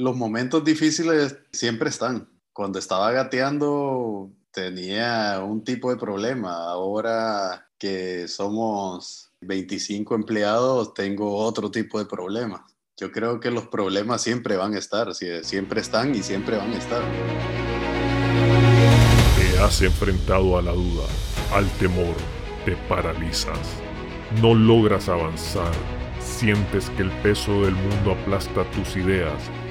Los momentos difíciles siempre están. Cuando estaba gateando tenía un tipo de problema. Ahora que somos 25 empleados, tengo otro tipo de problema. Yo creo que los problemas siempre van a estar, siempre están y siempre van a estar. Te has enfrentado a la duda, al temor, te paralizas. No logras avanzar, sientes que el peso del mundo aplasta tus ideas,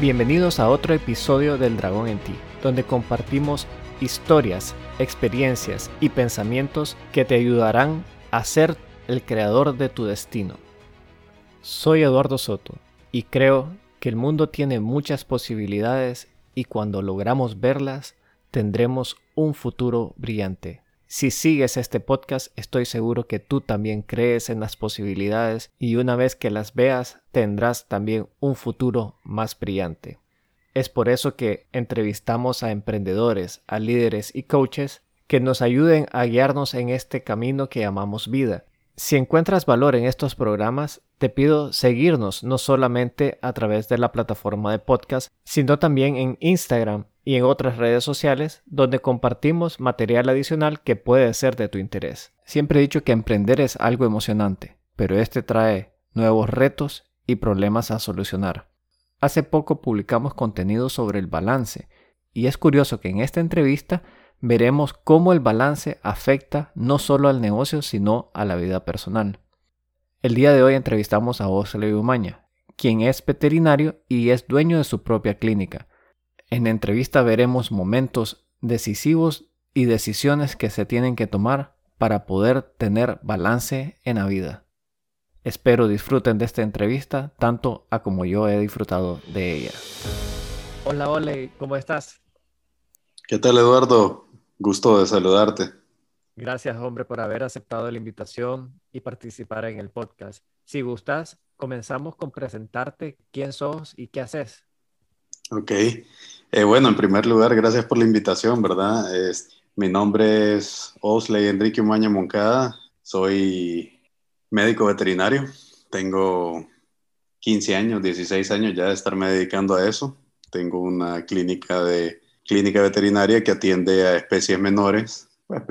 Bienvenidos a otro episodio del Dragón en ti, donde compartimos historias, experiencias y pensamientos que te ayudarán a ser el creador de tu destino. Soy Eduardo Soto y creo que el mundo tiene muchas posibilidades y cuando logramos verlas tendremos un futuro brillante. Si sigues este podcast estoy seguro que tú también crees en las posibilidades y una vez que las veas tendrás también un futuro más brillante. Es por eso que entrevistamos a emprendedores, a líderes y coaches que nos ayuden a guiarnos en este camino que llamamos vida. Si encuentras valor en estos programas, te pido seguirnos no solamente a través de la plataforma de podcast, sino también en Instagram y en otras redes sociales donde compartimos material adicional que puede ser de tu interés. Siempre he dicho que emprender es algo emocionante, pero este trae nuevos retos y problemas a solucionar. Hace poco publicamos contenido sobre el balance y es curioso que en esta entrevista veremos cómo el balance afecta no solo al negocio sino a la vida personal. El día de hoy entrevistamos a Osley Umaña, quien es veterinario y es dueño de su propia clínica. En la entrevista veremos momentos decisivos y decisiones que se tienen que tomar para poder tener balance en la vida. Espero disfruten de esta entrevista tanto a como yo he disfrutado de ella. Hola, Ole, ¿cómo estás? ¿Qué tal, Eduardo? Gusto de saludarte. Gracias, hombre, por haber aceptado la invitación y participar en el podcast. Si gustas, comenzamos con presentarte quién sos y qué haces. Ok. Eh, bueno, en primer lugar, gracias por la invitación, ¿verdad? mi nombre es Osley Enrique Umaña Moncada. Soy médico veterinario. Tengo 15 años, 16 años ya de estarme dedicando a eso. Tengo una clínica de clínica veterinaria que atiende a especies menores, pues,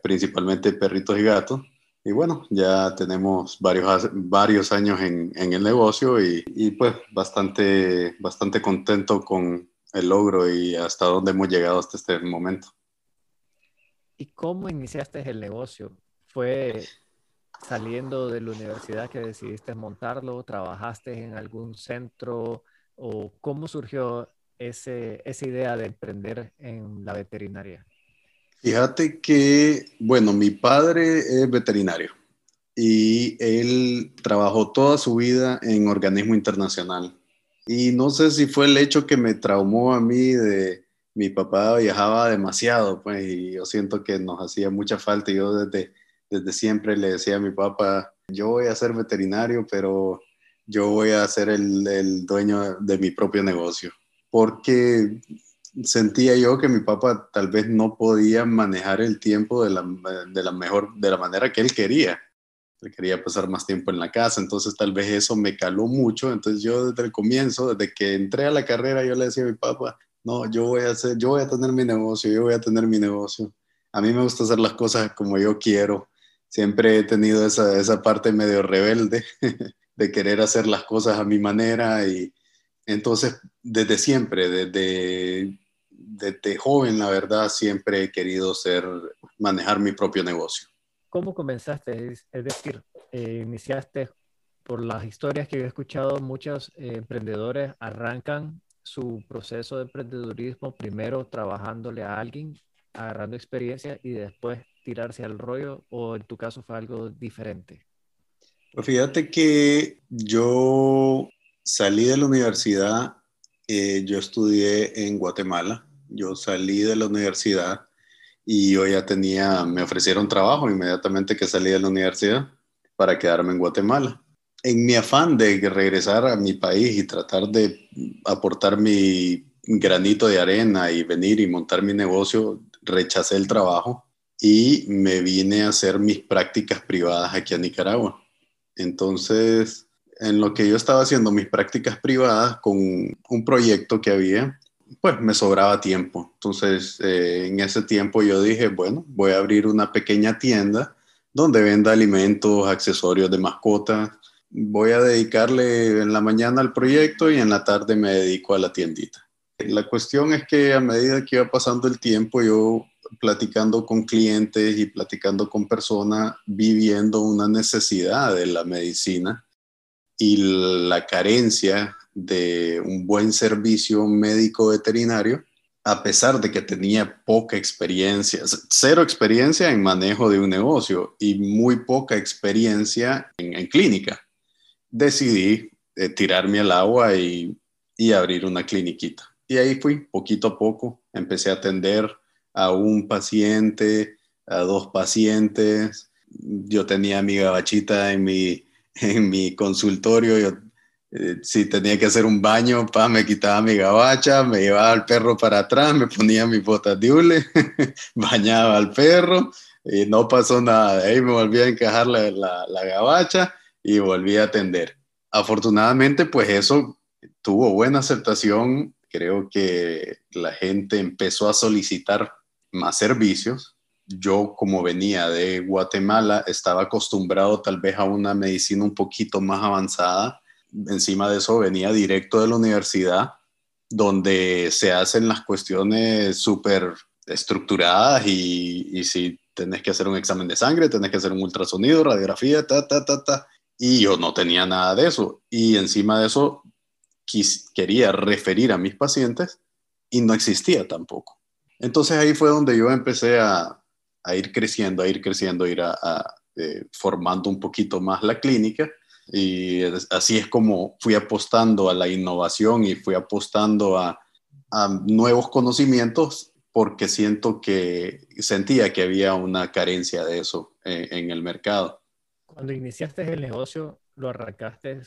principalmente perritos y gatos. Y bueno, ya tenemos varios, varios años en, en el negocio y, y, pues bastante, bastante contento con el logro y hasta dónde hemos llegado hasta este momento. ¿Y cómo iniciaste el negocio? ¿Fue saliendo de la universidad que decidiste montarlo? ¿Trabajaste en algún centro? ¿O cómo surgió ese, esa idea de emprender en la veterinaria? Fíjate que, bueno, mi padre es veterinario y él trabajó toda su vida en organismo internacional. Y no sé si fue el hecho que me traumó a mí de mi papá viajaba demasiado, pues, y yo siento que nos hacía mucha falta. Yo desde desde siempre le decía a mi papá, yo voy a ser veterinario, pero yo voy a ser el, dueño de mi propio negocio, porque sentía yo que mi papá tal vez no podía manejar el tiempo de la, de la mejor, de la manera que él quería. Él quería pasar más tiempo en la casa, entonces tal vez eso me caló mucho. Entonces yo desde el comienzo, desde que entré a la carrera, yo le decía a mi papá, no, yo voy a hacer, yo voy a tener mi negocio, yo voy a tener mi negocio. A mí me gusta hacer las cosas como yo quiero siempre he tenido esa, esa parte medio rebelde de querer hacer las cosas a mi manera y entonces desde siempre, desde, desde joven, la verdad, siempre he querido ser, manejar mi propio negocio. ¿Cómo comenzaste? Es, decir, eh, iniciaste por las historias que he escuchado, muchos eh, emprendedores arrancan su proceso de emprendedurismo primero trabajándole a alguien, agarrando experiencia y después tirarse al rollo o en tu caso fue algo diferente? Pues fíjate que yo salí de la universidad, eh, yo estudié en Guatemala, Yo salí de la universidad y yo ya tenía, me ofrecieron trabajo inmediatamente que salí de la universidad para quedarme en Guatemala. En mi afán de regresar a mi país y tratar de aportar mi granito de arena y venir y montar mi negocio, rechacé el trabajo y me vine a hacer mis prácticas privadas aquí a Nicaragua. Entonces, en lo que yo estaba haciendo mis prácticas privadas con un proyecto que había, pues me sobraba tiempo. Entonces, eh, en ese tiempo yo dije, bueno, voy a abrir una pequeña tienda donde venda alimentos, accesorios de mascotas. Voy a dedicarle en la mañana al proyecto y en la tarde me dedico a la tiendita. La cuestión es que a medida que iba pasando el tiempo, yo platicando con clientes y platicando con personas, viviendo una necesidad de la medicina y la carencia de un buen servicio médico veterinario, a pesar de que tenía poca experiencia, cero experiencia en manejo de un negocio y muy poca experiencia en, clínica. Decidí eh, tirarme al agua y, y abrir una cliniquita. Y ahí fui, poquito a poco, empecé a atender a un paciente, a dos pacientes. Yo tenía mi gabachita en mi, en mi consultorio, eh, si tenía que hacer un baño, pa, me quitaba mi gabacha, me llevaba al perro para atrás, me ponía mis botas de hule, bañaba al perro y no pasó nada. Ahí me volví a encajar la, la, la gabacha y volví a atender. Afortunadamente, pues eso tuvo buena aceptación. Creo que la gente empezó a solicitar más servicios. Yo, como venía de Guatemala, estaba acostumbrado tal vez a una medicina un poquito más avanzada encima de eso venía directo de la universidad, donde se hacen las cuestiones súper estructuradas y, si tenés que hacer un examen de sangre, tenés que hacer un ultrasonido, radiografía, ta, ta, ta, ta. Y yo no tenía nada de eso. Y encima de eso quería referir a mis pacientes y no existía tampoco. Entonces ahí fue donde yo empecé a, ir creciendo, a ir creciendo, a ir a, eh, formando un poquito más la clínica y así es como fui apostando a la innovación y fui apostando a, nuevos conocimientos porque siento que sentía que había una carencia de eso en, en el mercado. Cuando iniciaste el negocio, ¿lo arrancaste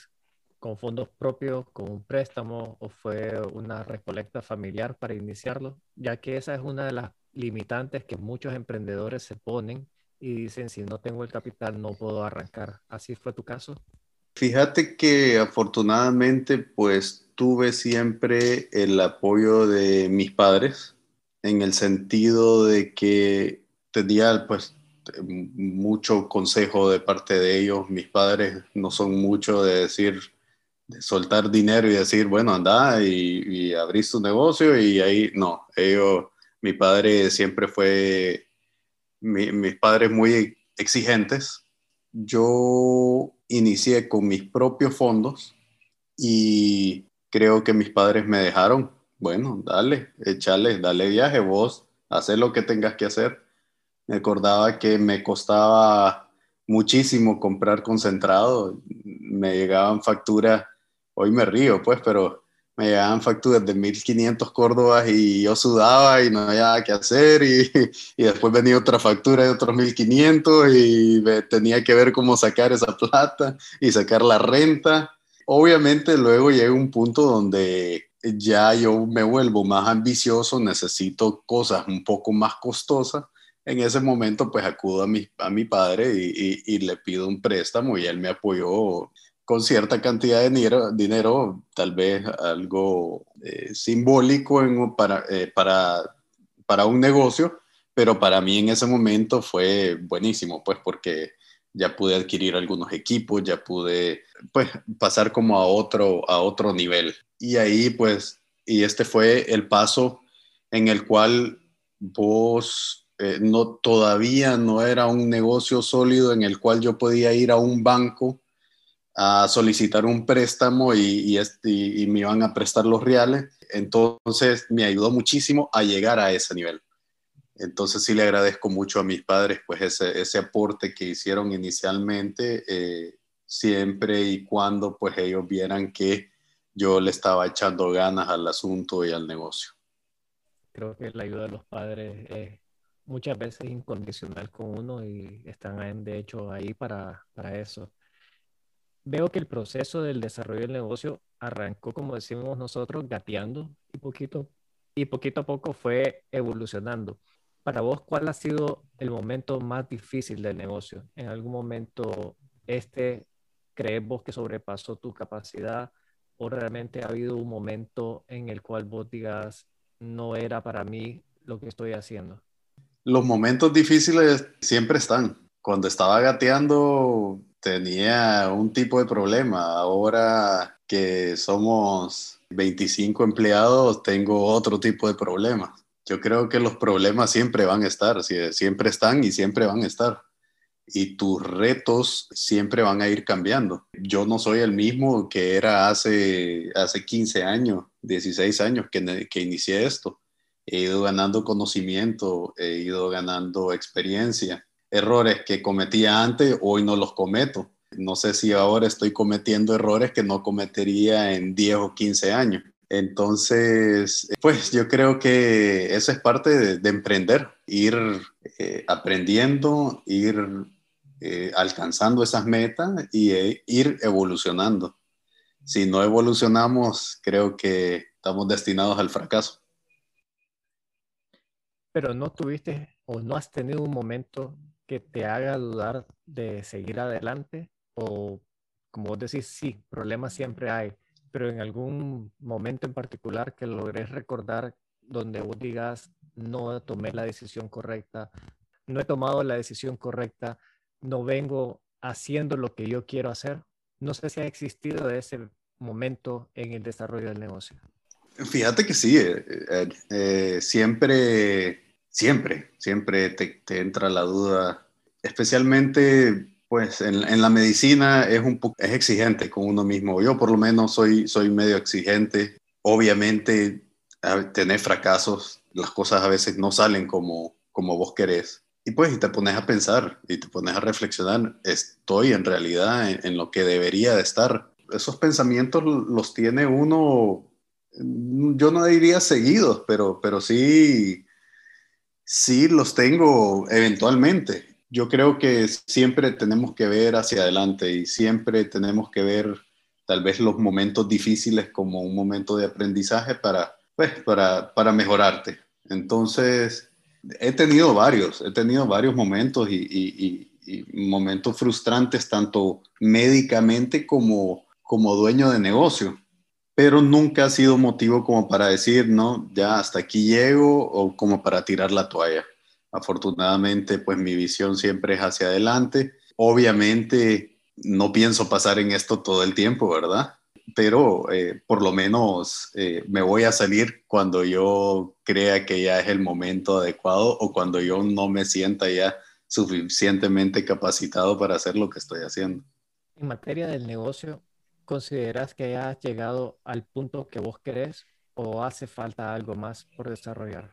con fondos propios, con un préstamo o fue una recolecta familiar para iniciarlo? Ya que esa es una de las limitantes que muchos emprendedores se ponen y dicen, si no tengo el capital, no puedo arrancar. ¿Así fue tu caso? Fíjate que afortunadamente pues tuve siempre el apoyo de mis padres en el sentido de que tenía pues mucho consejo de parte de ellos. Mis padres no son mucho de decir, de soltar dinero y decir, bueno, anda y, y abrís tu negocio y ahí no. Ellos, mi padre siempre fue, mis padres muy exigentes. Yo inicié con mis propios fondos y creo que mis padres me dejaron, bueno, dale, échale, dale viaje, vos, haz lo que tengas que hacer. Me acordaba que me costaba muchísimo comprar concentrado, me llegaban facturas, hoy me río pues, pero me llegaban facturas de 1500 córdobas y yo sudaba y no había nada que hacer y, y, después venía otra factura de otros 1500 y tenía que ver cómo sacar esa plata y sacar la renta. Obviamente luego llega un punto donde ya yo me vuelvo más ambicioso, necesito cosas un poco más costosas. En ese momento pues acudo a mi, a mi padre y, y, y le pido un préstamo y él me apoyó con cierta cantidad de dinero, dinero tal vez algo eh, simbólico para, eh, para, para un negocio, pero para mí en ese momento fue buenísimo, pues porque ya pude adquirir algunos equipos, ya pude pues pasar como a otro, a otro nivel. Y ahí pues, y este fue el paso en el cual vos eh, no, todavía no era un negocio sólido en el cual yo podía ir a un banco a solicitar un préstamo y, me iban a prestar los reales. Entonces me ayudó muchísimo a llegar a ese nivel. Entonces sí le agradezco mucho a mis padres pues ese, aporte que hicieron inicialmente, eh, siempre y cuando pues ellos vieran que yo le estaba echando ganas al asunto y al negocio. Creo que la ayuda de los padres es muchas veces incondicional con uno y están de hecho ahí para eso. Veo que el proceso del desarrollo del negocio arrancó, como decimos nosotros, gateando y poquito, y poquito a poco fue evolucionando. Para vos, ¿cuál ha sido el momento más difícil del negocio? ¿En algún momento este crees vos que sobrepasó tu capacidad o realmente ha habido un momento en el cual vos digas, no era para mí lo que estoy haciendo? Los momentos difíciles siempre están. Cuando estaba gateando tenía un tipo de problema. Ahora que somos 25 empleados, tengo otro tipo de problema. Yo creo que los problemas siempre van a estar, siempre están y siempre van a estar. Y tus retos siempre van a ir cambiando. Yo no soy el mismo que era hace, hace 15 años, 16 años que, que inicié esto he ido ganando conocimiento, he ido ganando experiencia. Errores que cometía antes, hoy no los cometo. No sé si ahora estoy cometiendo errores que no cometería en 10 o 15 años. Entonces, pues yo creo que eso es parte de, emprender, ir eh, aprendiendo, ir eh, alcanzando esas metas y eh, ir evolucionando. Si no evolucionamos, creo que estamos destinados al fracaso pero no tuviste o no has tenido un momento que te haga dudar de seguir adelante o como vos decís, sí, problemas siempre hay, pero en algún momento en particular que logres recordar donde vos digas, no tomé la decisión correcta, no he tomado la decisión correcta, no vengo haciendo lo que yo quiero hacer. No sé si ha existido ese momento en el desarrollo del negocio. Fíjate que sí, eh, eh, eh, siempre Siempre, siempre te, entra la duda, especialmente pues en, la medicina es un es exigente con uno mismo. Yo por lo menos soy, soy medio exigente. Obviamente, tener fracasos, las cosas a veces no salen como, como vos querés. Y pues y te pones a pensar y te pones a reflexionar, estoy en realidad en, en lo que debería de estar. Esos pensamientos los tiene uno, yo no diría seguidos, pero, pero sí Sí, los tengo eventualmente. Yo creo que siempre tenemos que ver hacia adelante y siempre tenemos que ver tal vez los momentos difíciles como un momento de aprendizaje para, pues, para, para mejorarte. Entonces, he tenido varios, he tenido varios momentos y, y, y, momentos frustrantes, tanto médicamente como, como dueño de negocio pero nunca ha sido motivo como para decir, no, ya hasta aquí llego o como para tirar la toalla. Afortunadamente, pues mi visión siempre es hacia adelante. Obviamente, no pienso pasar en esto todo el tiempo, ¿verdad? Pero eh, por lo menos eh, me voy a salir cuando yo crea que ya es el momento adecuado o cuando yo no me sienta ya suficientemente capacitado para hacer lo que estoy haciendo. En materia del negocio, ¿Consideras que has llegado al punto que vos querés o hace falta algo más por desarrollar?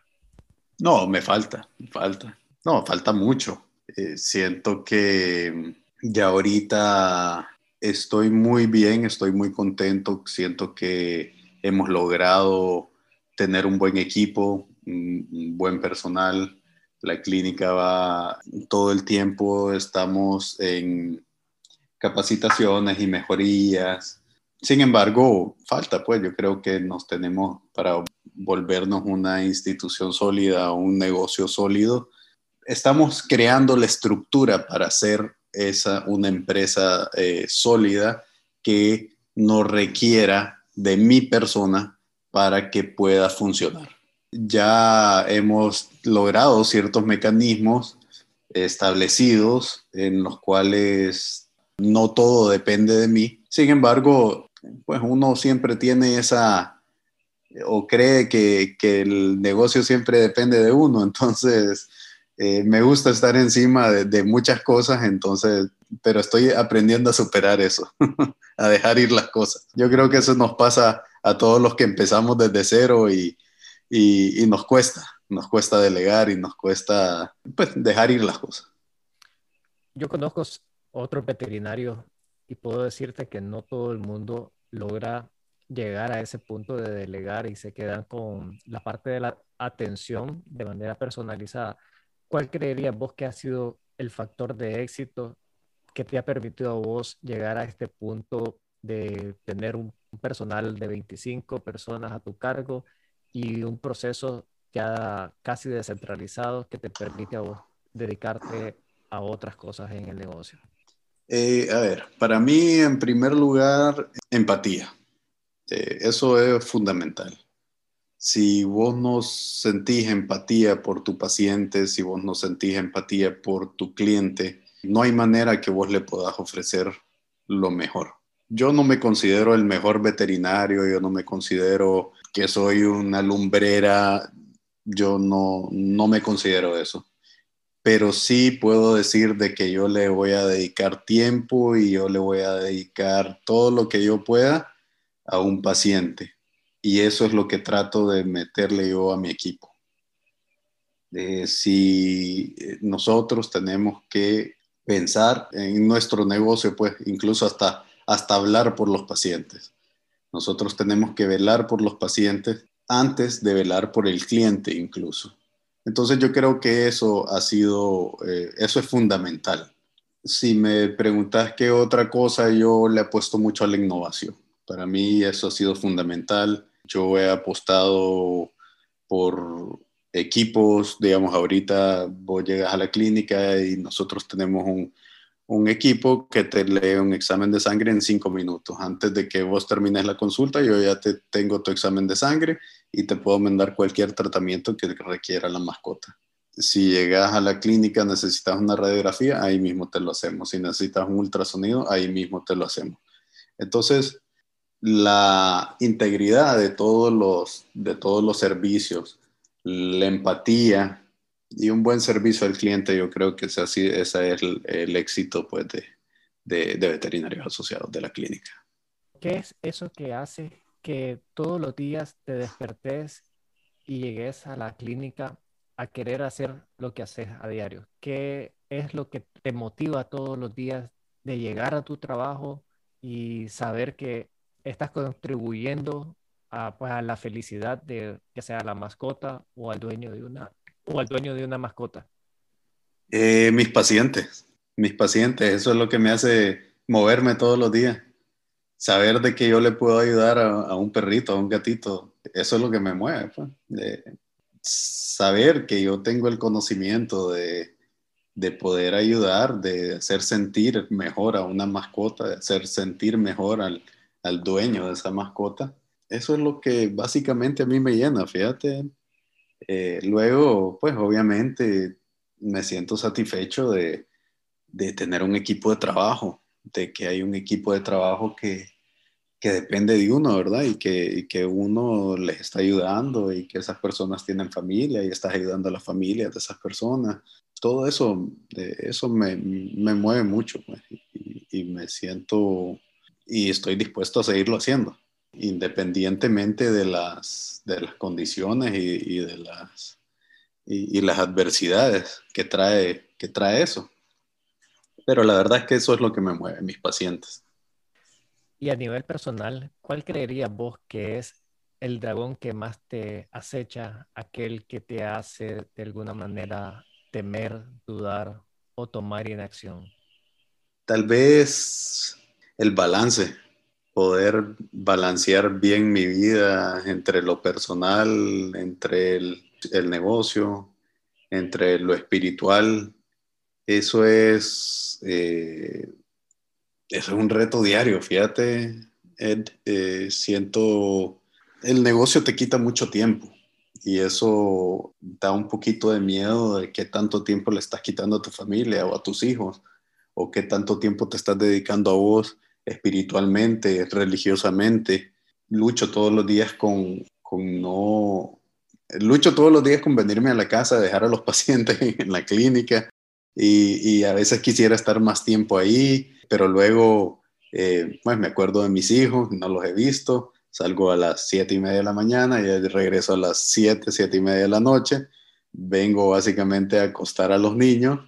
No, me falta, falta. No, falta mucho. Eh, siento que ya ahorita estoy muy bien, estoy muy contento. Siento que hemos logrado tener un buen equipo, un buen personal. La clínica va todo el tiempo, estamos en capacitaciones y mejorías. Sin embargo, falta, pues yo creo que nos tenemos para volvernos una institución sólida, un negocio sólido. Estamos creando la estructura para ser esa, una empresa eh, sólida que no requiera de mi persona para que pueda funcionar. Ya hemos logrado ciertos mecanismos establecidos en los cuales no todo depende de mí. Sin embargo, pues uno siempre tiene esa, o cree que, el negocio siempre depende de uno, entonces eh, me gusta estar encima de, muchas cosas, entonces, pero estoy aprendiendo a superar eso, a dejar ir las cosas. Yo creo que eso nos pasa a todos los que empezamos desde cero y, y nos cuesta, nos cuesta delegar y nos cuesta pues, dejar ir las cosas. Yo conozco otro veterinario y puedo decirte que no todo el mundo logra llegar a ese punto de delegar y se quedan con la parte de la atención de manera personalizada. ¿Cuál creerías vos que ha sido el factor de éxito que te ha permitido a vos llegar a este punto de tener un personal de 25 personas a tu cargo y un proceso ya casi descentralizado que te permite a vos dedicarte a otras cosas en el negocio? Eh, a ver, para mí en primer lugar, empatía. Eh, eso es fundamental. Si vos no sentís empatía por tu paciente, si vos no sentís empatía por tu cliente, no hay manera que vos le puedas ofrecer lo mejor. Yo no me considero el mejor veterinario, yo no me considero que soy una lumbrera, yo no, no me considero eso. Pero sí puedo decir de que yo le voy a dedicar tiempo y yo le voy a dedicar todo lo que yo pueda a un paciente. Y eso es lo que trato de meterle yo a mi equipo. si nosotros tenemos que pensar en nuestro negocio, pues incluso hasta, hasta hablar por los pacientes. Nosotros tenemos que velar por los pacientes antes de velar por el cliente incluso. Entonces yo creo que eso ha sido, eh, eso es fundamental. Si me preguntas qué otra cosa, yo le apuesto mucho a la innovación. Para mí eso ha sido fundamental. Yo he apostado por equipos, digamos, ahorita vos llegas a la clínica y nosotros tenemos un, un equipo que te lee un examen de sangre en cinco minutos. Antes de que vos termines la consulta, yo ya te tengo tu examen de sangre y te puedo mandar cualquier tratamiento que requiera la mascota. Si llegas a la clínica, necesitas una radiografía, ahí mismo te lo hacemos. Si necesitas un ultrasonido, ahí mismo te lo hacemos. Entonces, la integridad de todos los, de todos los servicios, la empatía y un buen servicio al cliente, yo creo que ese, así, ese es el, éxito pues, de, de, de, veterinarios asociados de la clínica. ¿Qué es eso que hace que todos los días te despertes y llegues a la clínica a querer hacer lo que haces a diario? ¿Qué es lo que te motiva todos los días de llegar a tu trabajo y saber que estás contribuyendo a, pues, a la felicidad de ya sea la mascota o al dueño de una o al dueño de una mascota? Eh, mis pacientes, mis pacientes, eso es lo que me hace moverme todos los días. Saber de que yo le puedo ayudar a, un perrito, a un gatito, eso es lo que me mueve. Pues. saber que yo tengo el conocimiento de, de poder ayudar, de hacer sentir mejor a una mascota, de hacer sentir mejor al, al dueño de esa mascota. Eso es lo que básicamente a mí me llena, fíjate. Eh, luego, pues obviamente me siento satisfecho de, de, tener un equipo de trabajo, de que hay un equipo de trabajo que, que depende de uno, ¿verdad? Y que, y que, uno les está ayudando y que esas personas tienen familia y estás ayudando a las familias de esas personas. Todo eso, eso me, me mueve mucho pues, y, y me siento y estoy dispuesto a seguirlo haciendo, independientemente de las, de las condiciones y, de las, y, las adversidades que trae, que trae eso. Pero la verdad es que eso es lo que me mueve, mis pacientes. Y a nivel personal, ¿cuál creerías vos que es el dragón que más te acecha, aquel que te hace de alguna manera temer, dudar o tomar inacción? Tal vez el balance, poder balancear bien mi vida entre lo personal, entre el, negocio, entre lo espiritual. Eso es, eh, eso es un reto diario, fíjate, Ed, eh, siento, el negocio te quita mucho tiempo y eso da un poquito de miedo de qué tanto tiempo le estás quitando a tu familia o a tus hijos o qué tanto tiempo te estás dedicando a vos espiritualmente, religiosamente. Lucho todos los días con, con no... Lucho todos los días con venirme a la casa, dejar a los pacientes en la clínica y, a veces quisiera estar más tiempo ahí, pero luego, eh, pues me acuerdo de mis hijos, no los he visto, salgo a las siete y media de la mañana y regreso a las siete, siete y media de la noche, vengo básicamente a acostar a los niños,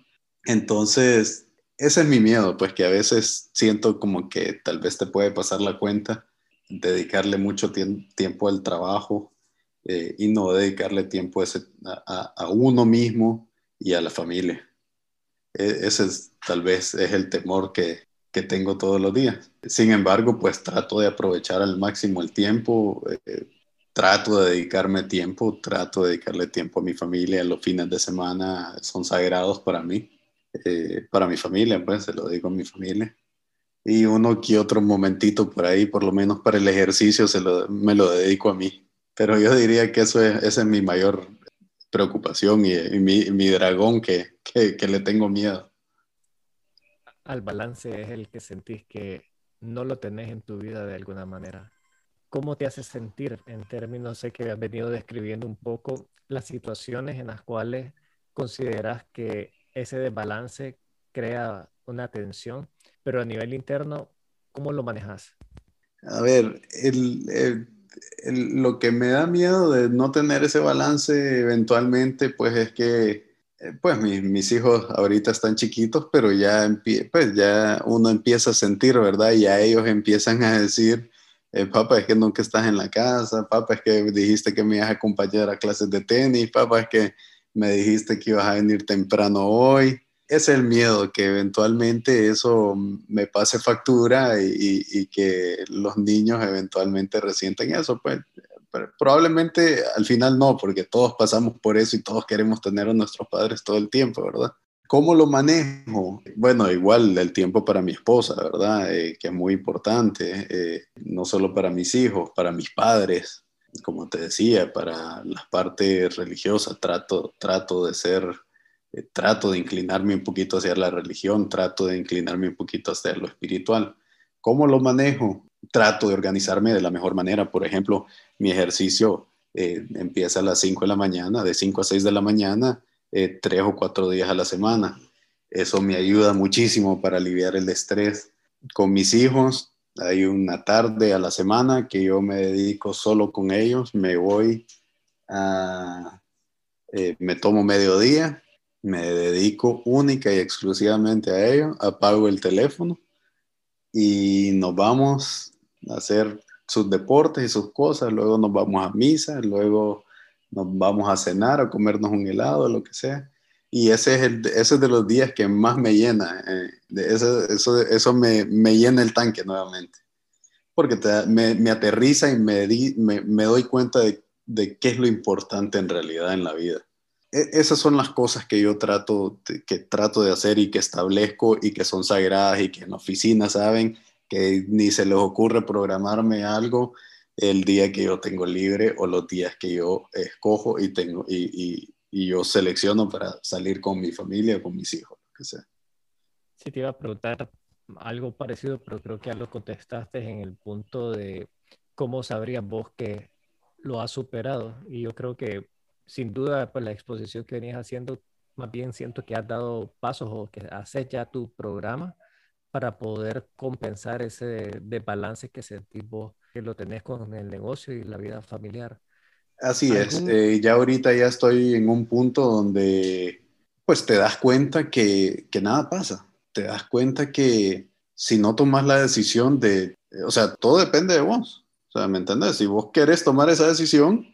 entonces ese es mi miedo, pues que a veces siento como que tal vez te puede pasar la cuenta, dedicarle mucho tiempo al trabajo eh, y no dedicarle tiempo a, uno mismo y a la familia. E, ese es, tal vez es el temor que, que, tengo todos los días. Sin embargo, pues trato de aprovechar al máximo el tiempo, eh, trato de dedicarme tiempo, trato de dedicarle tiempo a mi familia. Los fines de semana son sagrados para mí, eh, para mi familia, pues se lo digo a mi familia y uno que otro momentito por ahí, por lo menos para el ejercicio, se lo, me lo dedico a mí. Pero yo diría que eso es, esa es mi mayor preocupación y, mi, mi, dragón que, que, que, le tengo miedo. Al balance es el que sentís que no lo tenés en tu vida de alguna manera. ¿Cómo te hace sentir en términos, sé que has venido describiendo un poco las situaciones en las cuales consideras que ese desbalance crea una tensión pero a nivel interno, ¿cómo lo manejas? A ver, lo que me da miedo de no tener ese balance eventualmente, pues es que, eh, pues mis, hijos ahorita están chiquitos, pero ya, pues ya uno empieza a sentir, ¿verdad? Y ya ellos empiezan a decir, eh, papá, es que nunca estás en la casa, papá, es que dijiste que me ibas a acompañar a clases de tenis, papá, es que me dijiste que ibas a venir temprano hoy es el miedo que eventualmente eso me pase factura y, que los niños eventualmente resienten eso. Pues probablemente al final no, porque todos pasamos por eso y todos queremos tener a nuestros padres todo el tiempo, ¿verdad? ¿Cómo lo manejo? Bueno, igual el tiempo para mi esposa, ¿verdad? Eh, que es muy importante, eh, no solo para mis hijos, para mis padres, como te decía, para las partes religiosas, trato, trato de ser eh, trato de inclinarme un poquito hacia la religión, trato de inclinarme un poquito hacia lo espiritual. ¿Cómo lo manejo? Trato de organizarme de la mejor manera. Por ejemplo, mi ejercicio eh, empieza a las 5 de la mañana, de 5 a 6 de la mañana, eh, tres o cuatro días a la semana. Eso me ayuda muchísimo para aliviar el estrés. Con mis hijos, hay una tarde a la semana que yo me dedico solo con ellos, me voy a, me tomo mediodía me dedico única y exclusivamente a ello, apago el teléfono y nos vamos a hacer sus deportes y sus cosas, luego nos vamos a misa, luego nos vamos a cenar, a comernos un helado, lo que sea. Y ese es, el, ese es de los días que más me llena, eh, eso, eso, eso me, me, llena el tanque nuevamente, porque me, me, aterriza y me, me, me doy cuenta de, de qué es lo importante en realidad en la vida. E, esas son las cosas que yo trato, que trato de hacer y que establezco y que son sagradas y que en la oficina saben que ni se les ocurre programarme algo el día que yo tengo libre o los días que yo escojo y, tengo, y, y, yo selecciono para salir con mi familia, con mis hijos, lo que sea. Sí, te iba a preguntar algo parecido, pero creo que ya lo contestaste en el punto de cómo sabrías vos que lo has superado. Y yo creo que sin duda, pues la exposición que venías haciendo, más bien siento que has dado pasos o que haces ya tu programa para poder compensar ese desbalance que sentís vos, que lo tenés con el negocio y la vida familiar. Así es, eh, ya ahorita ya estoy en un punto donde pues te das cuenta que, que nada pasa, te das cuenta que si no tomas la decisión de, o sea, todo depende de vos, o sea, ¿me entiendes? Si vos querés tomar esa decisión,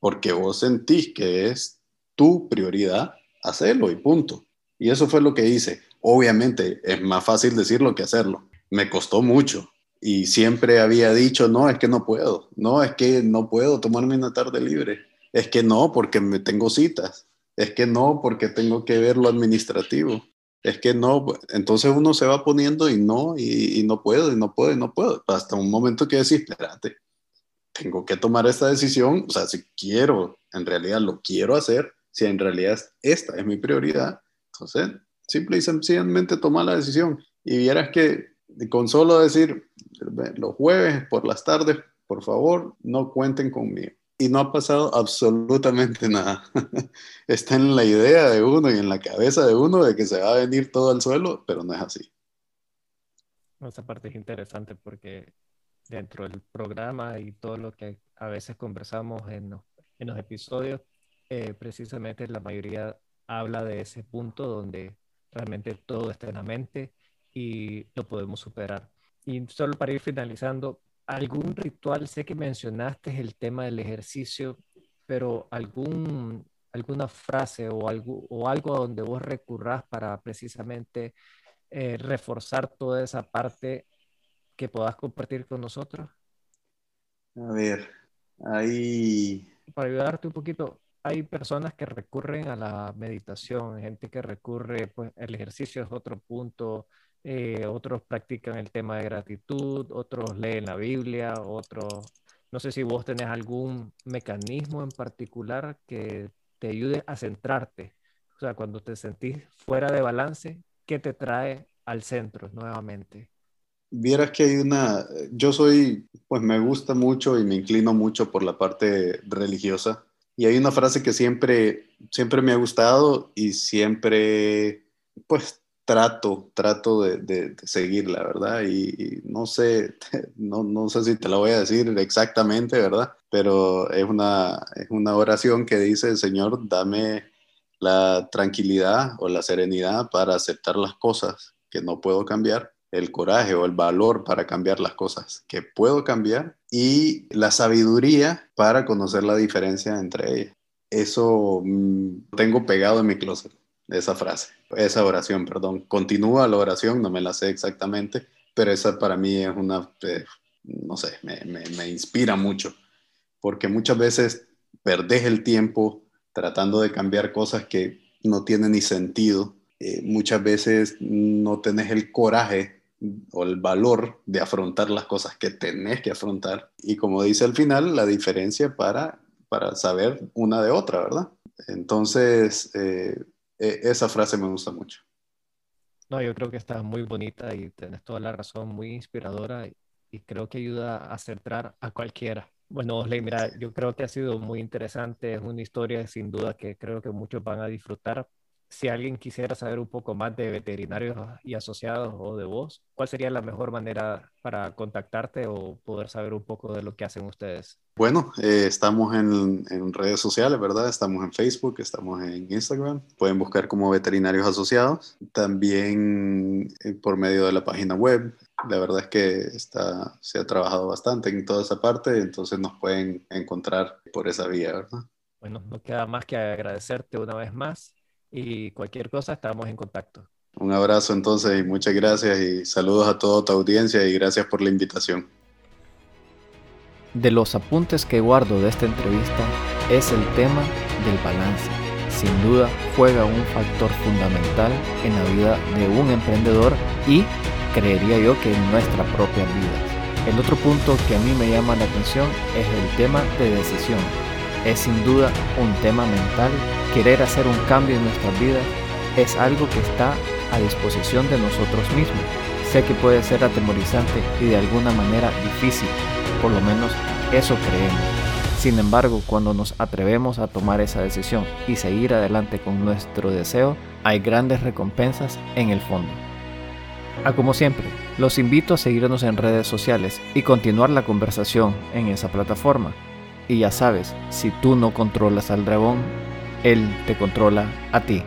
porque vos sentís que es tu prioridad, hacerlo y punto. Y eso fue lo que hice. Obviamente es más fácil decirlo que hacerlo. Me costó mucho. Y siempre había dicho, no, es que no puedo, no, es que no puedo tomarme una tarde libre, es que no, porque me tengo citas, es que no, porque tengo que ver lo administrativo, es que no, entonces uno se va poniendo y no, y, y no puedo, y no puedo, y no puedo, hasta un momento que decís, espérate, tengo que tomar esta decisión, o sea, si quiero, en realidad lo quiero hacer, si en realidad esta es mi prioridad, entonces simple y sencillamente tomar la decisión. Y vieras que con solo decir los jueves por las tardes, por favor, no cuenten conmigo. Y no ha pasado absolutamente nada. Está en la idea de uno y en la cabeza de uno de que se va a venir todo al suelo, pero no es así. Esa parte es interesante porque dentro del programa y todo lo que a veces conversamos en los, episodios, eh, precisamente la mayoría habla de ese punto donde realmente todo está en la mente y lo podemos superar. Y solo para ir finalizando, ¿algún ritual? Sé que mencionaste el tema del ejercicio. pero algún, alguna frase o algo, o algo donde vos recurras para precisamente eh, reforzar toda esa parte que puedas compartir con nosotros? A ver, ahí... Para ayudarte un poquito, hay personas que recurren a la meditación, gente que recurre, pues el ejercicio es otro punto, eh, otros practican el tema de gratitud, otros leen la Biblia, otros, no sé si vos tenés algún mecanismo en particular que te ayude a centrarte. O sea, cuando te sentís fuera de balance, ¿qué te trae al centro nuevamente? Vieras que hay una, yo soy, pues me gusta mucho y me inclino mucho por la parte religiosa. Y hay una frase que siempre, siempre me ha gustado y siempre, pues trato, trato de, de, seguirla, ¿verdad? Y, no sé, no, no, sé si te la voy a decir exactamente, ¿verdad? Pero es una, es una oración que dice, Señor, dame la tranquilidad o la serenidad para aceptar las cosas que no puedo cambiar, el coraje o el valor para cambiar las cosas que puedo cambiar y la sabiduría para conocer la diferencia entre ellas. Eso mm, tengo pegado en mi closet, esa frase, esa oración, perdón. Continúa la oración, no me la sé exactamente, pero esa para mí es una, eh, no sé, me, me inspira mucho, porque muchas veces perdés el tiempo tratando de cambiar cosas que no tienen ni sentido eh, muchas veces no tenés el coraje o el valor de afrontar las cosas que tenés que afrontar. Y como dice al final, la diferencia para, para saber una de otra, ¿verdad? Entonces, eh, e, esa frase me gusta mucho. No, yo creo que está muy bonita y tenés toda la razón, muy inspiradora y, creo que ayuda a centrar a cualquiera. Bueno, Osley, mira, yo creo que ha sido muy interesante, es una historia sin duda que creo que muchos van a disfrutar, si alguien quisiera saber un poco más de veterinarios y asociados o de vos, ¿cuál sería la mejor manera para contactarte o poder saber un poco de lo que hacen ustedes? Bueno, eh, estamos en, en, redes sociales, ¿verdad? Estamos en Facebook, estamos en Instagram. Pueden buscar como veterinarios asociados. También eh, por medio de la página web. La verdad es que está, se ha trabajado bastante en toda esa parte, entonces nos pueden encontrar por esa vía, ¿verdad? Bueno, no queda más que agradecerte una vez más y cualquier cosa estamos en contacto. Un abrazo entonces y muchas gracias y saludos a toda tu audiencia y gracias por la invitación. De los apuntes que guardo de esta entrevista es el tema del balance. Sin duda juega un factor fundamental en la vida de un emprendedor y creería yo que en nuestra propia vida. El otro punto que a mí me llama la atención es el tema de decisión es sin duda un tema mental. Querer hacer un cambio en nuestras vidas es algo que está a disposición de nosotros mismos. Sé que puede ser atemorizante y de alguna manera difícil, por lo menos eso creemos. Sin embargo, cuando nos atrevemos a tomar esa decisión y seguir adelante con nuestro deseo, hay grandes recompensas en el fondo. A como siempre, los invito a seguirnos en redes sociales y continuar la conversación en esa plataforma. Y ya sabes, si tú no controlas al dragón, él te controla a ti.